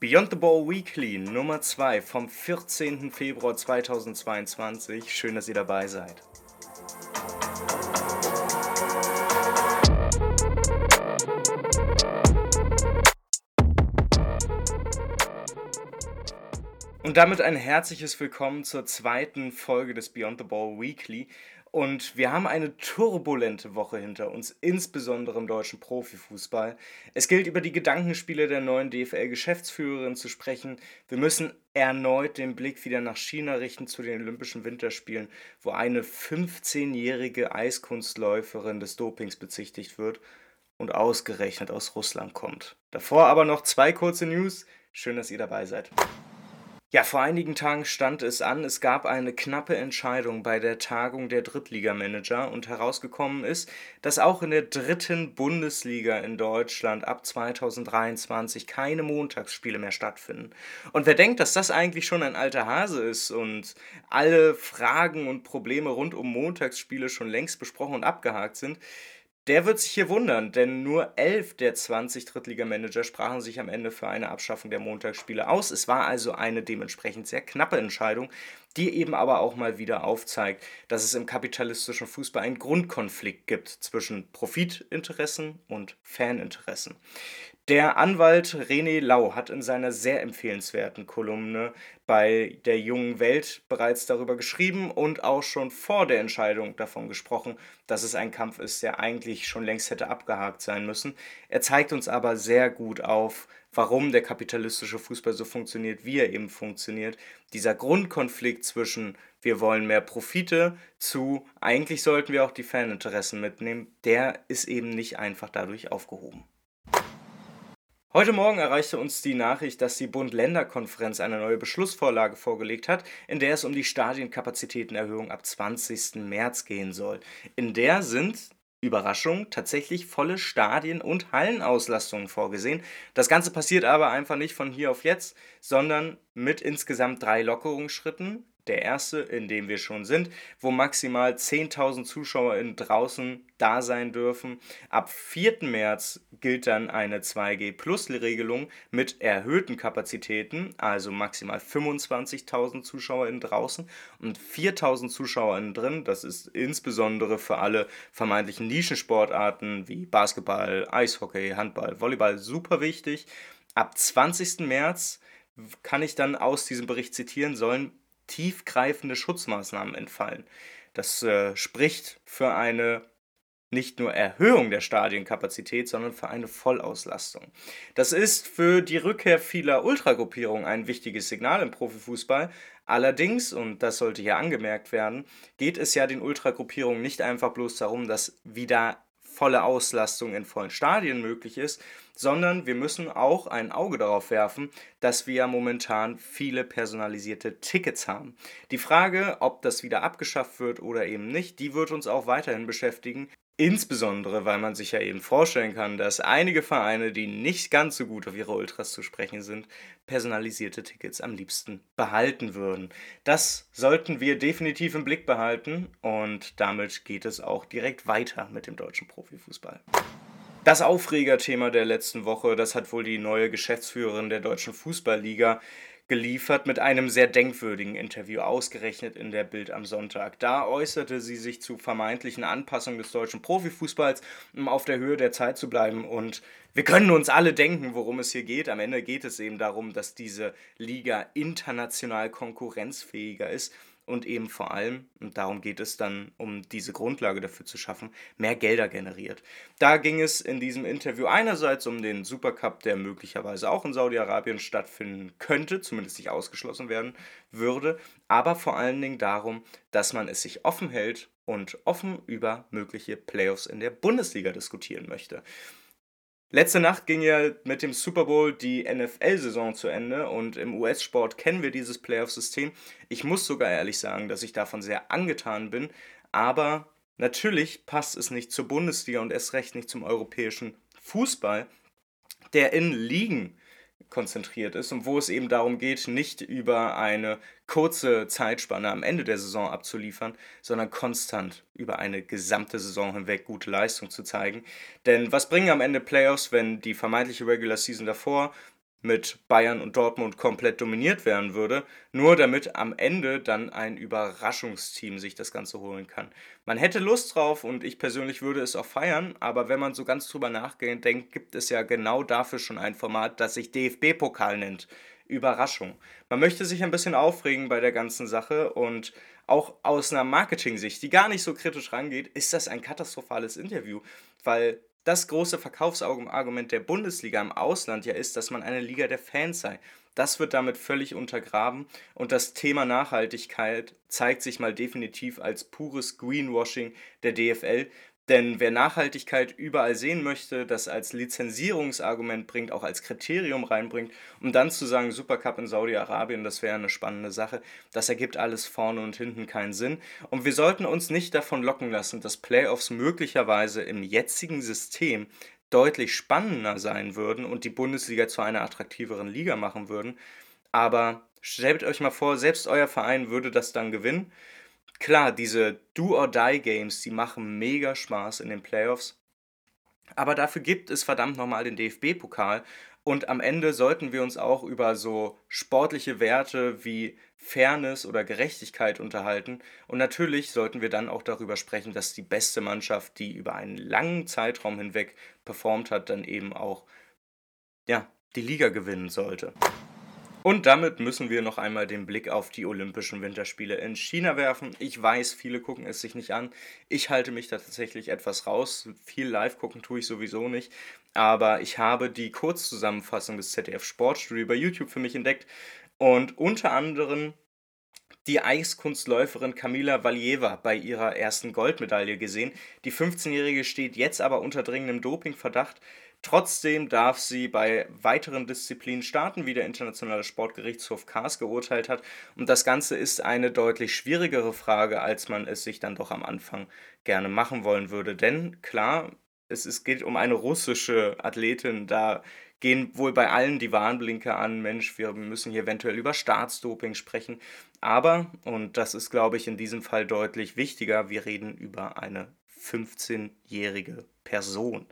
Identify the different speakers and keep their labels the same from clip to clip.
Speaker 1: Beyond the Ball Weekly Nummer 2 vom 14. Februar 2022. Schön, dass ihr dabei seid. Und damit ein herzliches Willkommen zur zweiten Folge des Beyond the Ball Weekly. Und wir haben eine turbulente Woche hinter uns, insbesondere im deutschen Profifußball. Es gilt über die Gedankenspiele der neuen DFL-Geschäftsführerin zu sprechen. Wir müssen erneut den Blick wieder nach China richten zu den Olympischen Winterspielen, wo eine 15-jährige Eiskunstläuferin des Dopings bezichtigt wird und ausgerechnet aus Russland kommt. Davor aber noch zwei kurze News. Schön, dass ihr dabei seid. Ja, vor einigen Tagen stand es an, es gab eine knappe Entscheidung bei der Tagung der Drittligamanager und herausgekommen ist, dass auch in der dritten Bundesliga in Deutschland ab 2023 keine Montagsspiele mehr stattfinden. Und wer denkt, dass das eigentlich schon ein alter Hase ist und alle Fragen und Probleme rund um Montagsspiele schon längst besprochen und abgehakt sind, der wird sich hier wundern, denn nur elf der 20 Drittligamanager sprachen sich am Ende für eine Abschaffung der Montagsspiele aus. Es war also eine dementsprechend sehr knappe Entscheidung, die eben aber auch mal wieder aufzeigt, dass es im kapitalistischen Fußball einen Grundkonflikt gibt zwischen Profitinteressen und Faninteressen. Der Anwalt René Lau hat in seiner sehr empfehlenswerten Kolumne bei der jungen Welt bereits darüber geschrieben und auch schon vor der Entscheidung davon gesprochen, dass es ein Kampf ist, der eigentlich schon längst hätte abgehakt sein müssen. Er zeigt uns aber sehr gut auf, warum der kapitalistische Fußball so funktioniert, wie er eben funktioniert. Dieser Grundkonflikt zwischen wir wollen mehr Profite zu eigentlich sollten wir auch die Faninteressen mitnehmen, der ist eben nicht einfach dadurch aufgehoben. Heute Morgen erreichte uns die Nachricht, dass die Bund-Länder-Konferenz eine neue Beschlussvorlage vorgelegt hat, in der es um die Stadienkapazitätenerhöhung ab 20. März gehen soll. In der sind Überraschung, tatsächlich volle Stadien- und Hallenauslastungen vorgesehen. Das Ganze passiert aber einfach nicht von hier auf jetzt, sondern mit insgesamt drei Lockerungsschritten der erste, in dem wir schon sind, wo maximal 10.000 ZuschauerInnen draußen da sein dürfen. Ab 4. März gilt dann eine 2G-Plus-Regelung mit erhöhten Kapazitäten, also maximal 25.000 ZuschauerInnen draußen und 4.000 ZuschauerInnen drin. Das ist insbesondere für alle vermeintlichen Nischensportarten wie Basketball, Eishockey, Handball, Volleyball super wichtig. Ab 20. März kann ich dann aus diesem Bericht zitieren, sollen tiefgreifende Schutzmaßnahmen entfallen. Das äh, spricht für eine nicht nur Erhöhung der Stadienkapazität, sondern für eine Vollauslastung. Das ist für die Rückkehr vieler Ultragruppierungen ein wichtiges Signal im Profifußball. Allerdings, und das sollte hier angemerkt werden, geht es ja den Ultragruppierungen nicht einfach bloß darum, dass wieder volle Auslastung in vollen Stadien möglich ist, sondern wir müssen auch ein Auge darauf werfen, dass wir momentan viele personalisierte Tickets haben. Die Frage, ob das wieder abgeschafft wird oder eben nicht, die wird uns auch weiterhin beschäftigen. Insbesondere, weil man sich ja eben vorstellen kann, dass einige Vereine, die nicht ganz so gut auf ihre Ultras zu sprechen sind, personalisierte Tickets am liebsten behalten würden. Das sollten wir definitiv im Blick behalten und damit geht es auch direkt weiter mit dem deutschen Profifußball. Das Aufregerthema der letzten Woche, das hat wohl die neue Geschäftsführerin der Deutschen Fußballliga geliefert mit einem sehr denkwürdigen Interview, ausgerechnet in der Bild am Sonntag. Da äußerte sie sich zu vermeintlichen Anpassungen des deutschen Profifußballs, um auf der Höhe der Zeit zu bleiben. Und wir können uns alle denken, worum es hier geht. Am Ende geht es eben darum, dass diese Liga international konkurrenzfähiger ist und eben vor allem, und darum geht es dann, um diese Grundlage dafür zu schaffen, mehr Gelder generiert. Da ging es in diesem Interview einerseits um den Supercup, der möglicherweise auch in Saudi-Arabien stattfinden könnte, zumindest nicht ausgeschlossen werden würde, aber vor allen Dingen darum, dass man es sich offen hält und offen über mögliche Playoffs in der Bundesliga diskutieren möchte. Letzte Nacht ging ja mit dem Super Bowl die NFL-Saison zu Ende und im US-Sport kennen wir dieses Playoff-System. Ich muss sogar ehrlich sagen, dass ich davon sehr angetan bin, aber natürlich passt es nicht zur Bundesliga und erst recht nicht zum europäischen Fußball, der in Ligen konzentriert ist und wo es eben darum geht, nicht über eine kurze Zeitspanne am Ende der Saison abzuliefern, sondern konstant über eine gesamte Saison hinweg gute Leistung zu zeigen. Denn was bringen am Ende Playoffs, wenn die vermeintliche Regular Season davor mit Bayern und Dortmund komplett dominiert werden würde, nur damit am Ende dann ein Überraschungsteam sich das Ganze holen kann. Man hätte Lust drauf und ich persönlich würde es auch feiern, aber wenn man so ganz drüber nachdenkt, gibt es ja genau dafür schon ein Format, das sich DFB-Pokal nennt. Überraschung. Man möchte sich ein bisschen aufregen bei der ganzen Sache und auch aus einer Marketing-Sicht, die gar nicht so kritisch rangeht, ist das ein katastrophales Interview, weil das große Verkaufsargument der Bundesliga im Ausland ja ist, dass man eine Liga der Fans sei. Das wird damit völlig untergraben und das Thema Nachhaltigkeit zeigt sich mal definitiv als pures Greenwashing der DFL, denn wer Nachhaltigkeit überall sehen möchte, das als Lizenzierungsargument bringt, auch als Kriterium reinbringt, um dann zu sagen, Supercup in Saudi-Arabien, das wäre eine spannende Sache, das ergibt alles vorne und hinten keinen Sinn. Und wir sollten uns nicht davon locken lassen, dass Playoffs möglicherweise im jetzigen System deutlich spannender sein würden und die Bundesliga zu einer attraktiveren Liga machen würden. Aber stellt euch mal vor, selbst euer Verein würde das dann gewinnen Klar, diese Do-or-Die-Games, die machen mega Spaß in den Playoffs. Aber dafür gibt es verdammt nochmal den DFB-Pokal. Und am Ende sollten wir uns auch über so sportliche Werte wie Fairness oder Gerechtigkeit unterhalten. Und natürlich sollten wir dann auch darüber sprechen, dass die beste Mannschaft, die über einen langen Zeitraum hinweg performt hat, dann eben auch ja, die Liga gewinnen sollte. Und damit müssen wir noch einmal den Blick auf die Olympischen Winterspiele in China werfen. Ich weiß, viele gucken es sich nicht an. Ich halte mich da tatsächlich etwas raus. Viel live gucken tue ich sowieso nicht. Aber ich habe die Kurzzusammenfassung des ZDF Sportstudio bei YouTube für mich entdeckt. Und unter anderem die Eiskunstläuferin Kamila Valieva bei ihrer ersten Goldmedaille gesehen. Die 15-Jährige steht jetzt aber unter dringendem Dopingverdacht. Trotzdem darf sie bei weiteren Disziplinen starten, wie der Internationale Sportgerichtshof Kars geurteilt hat. Und das Ganze ist eine deutlich schwierigere Frage, als man es sich dann doch am Anfang gerne machen wollen würde. Denn klar, es, es geht um eine russische Athletin, da gehen wohl bei allen die Warnblinker an, Mensch, wir müssen hier eventuell über Staatsdoping sprechen. Aber, und das ist, glaube ich, in diesem Fall deutlich wichtiger, wir reden über eine 15-jährige Person.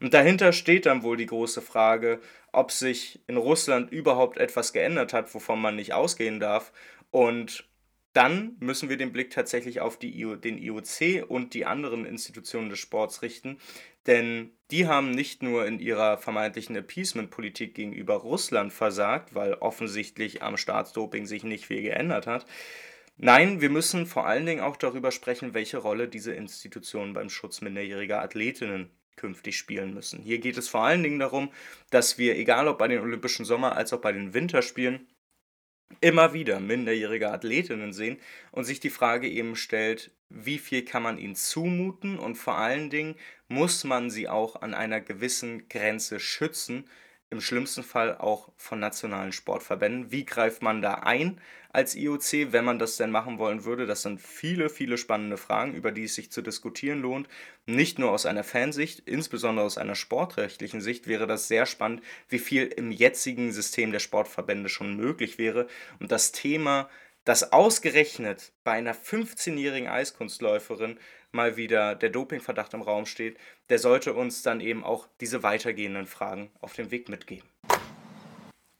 Speaker 1: Und dahinter steht dann wohl die große Frage, ob sich in Russland überhaupt etwas geändert hat, wovon man nicht ausgehen darf. Und dann müssen wir den Blick tatsächlich auf die, den IOC und die anderen Institutionen des Sports richten, denn die haben nicht nur in ihrer vermeintlichen Appeasement-Politik gegenüber Russland versagt, weil offensichtlich am Staatsdoping sich nicht viel geändert hat, Nein, wir müssen vor allen Dingen auch darüber sprechen, welche Rolle diese Institutionen beim Schutz minderjähriger Athletinnen künftig spielen müssen. Hier geht es vor allen Dingen darum, dass wir, egal ob bei den Olympischen Sommer- als auch bei den Winterspielen, immer wieder minderjährige Athletinnen sehen und sich die Frage eben stellt, wie viel kann man ihnen zumuten und vor allen Dingen muss man sie auch an einer gewissen Grenze schützen, im schlimmsten Fall auch von nationalen Sportverbänden. Wie greift man da ein als IOC, wenn man das denn machen wollen würde? Das sind viele, viele spannende Fragen, über die es sich zu diskutieren lohnt. Nicht nur aus einer Fansicht, insbesondere aus einer sportrechtlichen Sicht wäre das sehr spannend, wie viel im jetzigen System der Sportverbände schon möglich wäre. Und das Thema dass ausgerechnet bei einer 15-jährigen Eiskunstläuferin mal wieder der Dopingverdacht im Raum steht, der sollte uns dann eben auch diese weitergehenden Fragen auf den Weg mitgeben.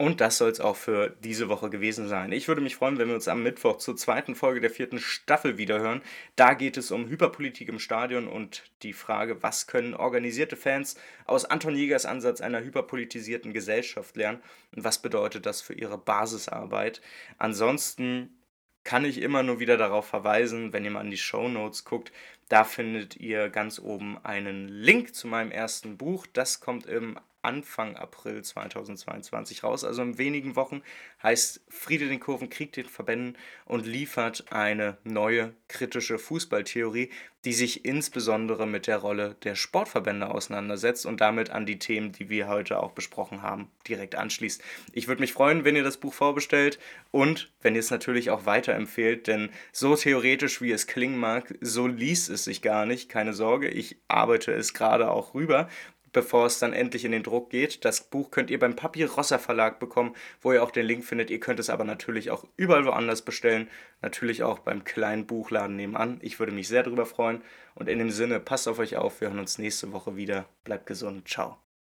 Speaker 1: Und das soll es auch für diese Woche gewesen sein. Ich würde mich freuen, wenn wir uns am Mittwoch zur zweiten Folge der vierten Staffel wiederhören. Da geht es um Hyperpolitik im Stadion und die Frage, was können organisierte Fans aus Anton Jägers Ansatz einer hyperpolitisierten Gesellschaft lernen und was bedeutet das für ihre Basisarbeit. Ansonsten kann ich immer nur wieder darauf verweisen, wenn ihr mal an die Show Notes guckt, da findet ihr ganz oben einen Link zu meinem ersten Buch. Das kommt im Anfang April 2022 raus, also in wenigen Wochen, heißt Friede den Kurven, Krieg den Verbänden und liefert eine neue kritische Fußballtheorie, die sich insbesondere mit der Rolle der Sportverbände auseinandersetzt und damit an die Themen, die wir heute auch besprochen haben, direkt anschließt. Ich würde mich freuen, wenn ihr das Buch vorbestellt und wenn ihr es natürlich auch weiterempfehlt, denn so theoretisch wie es klingen mag, so liest es sich gar nicht, keine Sorge, ich arbeite es gerade auch rüber bevor es dann endlich in den Druck geht. Das Buch könnt ihr beim Papyrosser Verlag bekommen, wo ihr auch den Link findet. Ihr könnt es aber natürlich auch überall woanders bestellen. Natürlich auch beim kleinen Buchladen nebenan. Ich würde mich sehr darüber freuen. Und in dem Sinne, passt auf euch auf. Wir hören uns nächste Woche wieder. Bleibt gesund. Ciao.